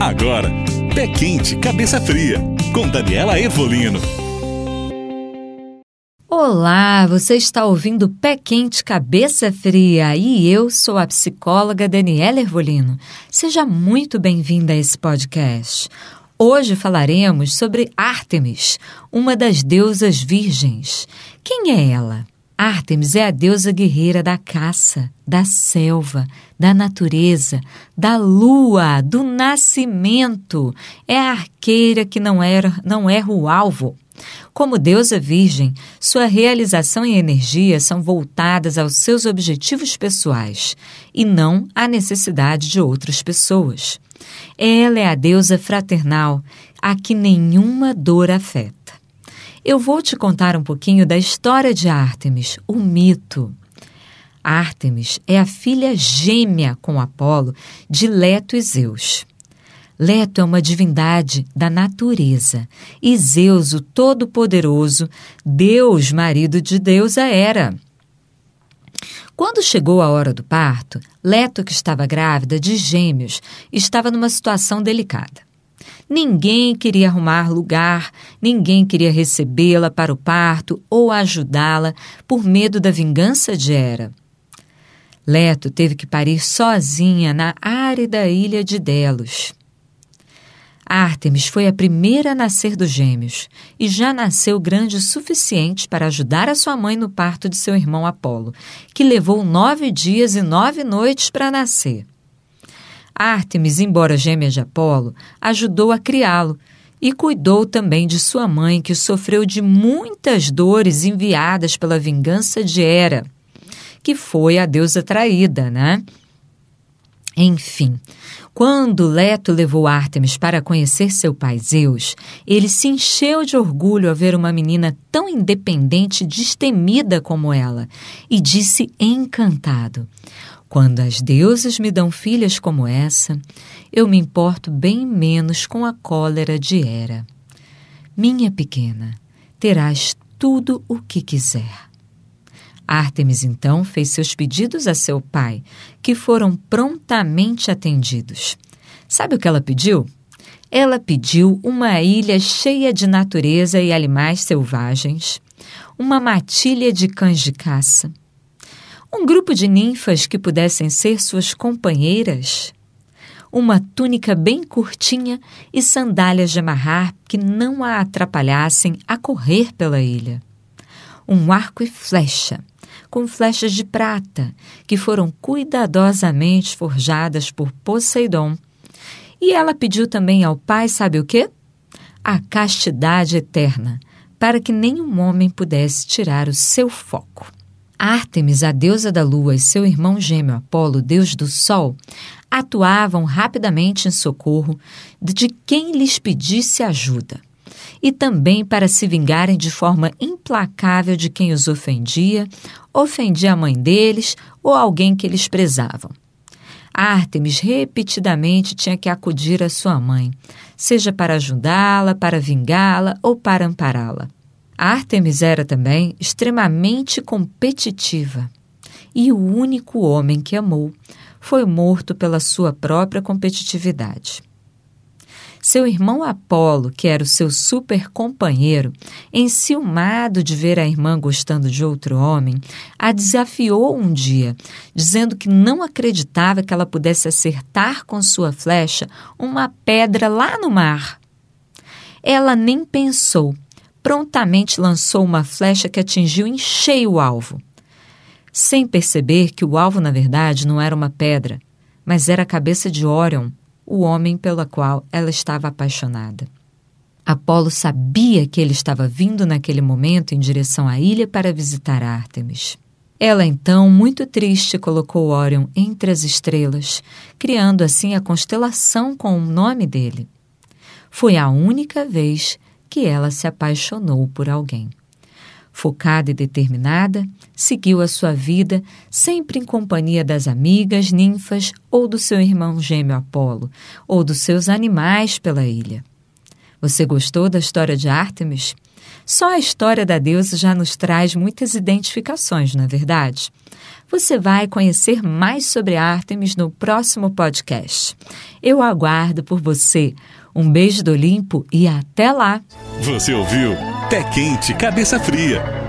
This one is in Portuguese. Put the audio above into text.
Agora, Pé Quente, Cabeça Fria, com Daniela Evolino. Olá, você está ouvindo Pé Quente, Cabeça Fria e eu sou a psicóloga Daniela Ervolino. Seja muito bem-vinda a esse podcast. Hoje falaremos sobre Ártemis, uma das deusas virgens. Quem é ela? Ártemis é a deusa guerreira da caça, da selva, da natureza, da lua, do nascimento. É a arqueira que não erra, não erra o alvo. Como deusa virgem, sua realização e energia são voltadas aos seus objetivos pessoais e não à necessidade de outras pessoas. Ela é a deusa fraternal, a que nenhuma dor afeta eu vou te contar um pouquinho da história de Ártemis, o mito. Ártemis é a filha gêmea com Apolo de Leto e Zeus. Leto é uma divindade da natureza e Zeus, o Todo-Poderoso, Deus, marido de Deusa, era. Quando chegou a hora do parto, Leto, que estava grávida de gêmeos, estava numa situação delicada. Ninguém queria arrumar lugar, ninguém queria recebê-la para o parto ou ajudá-la por medo da vingança de Hera. Leto teve que parir sozinha na árida ilha de Delos. Ártemis foi a primeira a nascer dos gêmeos e já nasceu grande o suficiente para ajudar a sua mãe no parto de seu irmão Apolo, que levou nove dias e nove noites para nascer. Ártemis, embora gêmea de Apolo, ajudou a criá-lo e cuidou também de sua mãe, que sofreu de muitas dores enviadas pela vingança de Hera, que foi a deusa traída, né? Enfim, quando Leto levou Ártemis para conhecer seu pai Zeus, ele se encheu de orgulho ao ver uma menina tão independente e destemida como ela, e disse encantado: quando as deusas me dão filhas como essa, eu me importo bem menos com a cólera de Hera. Minha pequena, terás tudo o que quiser. Ártemis então fez seus pedidos a seu pai, que foram prontamente atendidos. Sabe o que ela pediu? Ela pediu uma ilha cheia de natureza e animais selvagens, uma matilha de cães de caça, um grupo de ninfas que pudessem ser suas companheiras, uma túnica bem curtinha e sandálias de amarrar que não a atrapalhassem a correr pela ilha, um arco e flecha, com flechas de prata que foram cuidadosamente forjadas por Poseidon. E ela pediu também ao pai, sabe o quê? A castidade eterna, para que nenhum homem pudesse tirar o seu foco. Ártemis, a deusa da lua, e seu irmão gêmeo Apolo, deus do sol, atuavam rapidamente em socorro de quem lhes pedisse ajuda, e também para se vingarem de forma implacável de quem os ofendia, ofendia a mãe deles ou alguém que eles prezavam. Ártemis repetidamente tinha que acudir à sua mãe, seja para ajudá-la, para vingá-la ou para ampará-la. Artemis era também extremamente competitiva e o único homem que amou foi morto pela sua própria competitividade. Seu irmão Apolo, que era o seu super companheiro, enciumado de ver a irmã gostando de outro homem, a desafiou um dia, dizendo que não acreditava que ela pudesse acertar com sua flecha uma pedra lá no mar. Ela nem pensou prontamente lançou uma flecha que atingiu em cheio o alvo. Sem perceber que o alvo, na verdade, não era uma pedra, mas era a cabeça de Orion, o homem pela qual ela estava apaixonada. Apolo sabia que ele estava vindo naquele momento em direção à ilha para visitar Ártemis. Ela então, muito triste, colocou Orion entre as estrelas, criando assim a constelação com o nome dele. Foi a única vez que ela se apaixonou por alguém. Focada e determinada, seguiu a sua vida, sempre em companhia das amigas, ninfas ou do seu irmão gêmeo Apolo, ou dos seus animais pela ilha. Você gostou da história de Ártemis? Só a história da deusa já nos traz muitas identificações, não é verdade? Você vai conhecer mais sobre Artemis no próximo podcast. Eu aguardo por você. Um beijo do Olimpo e até lá! Você ouviu Pé Quente, Cabeça Fria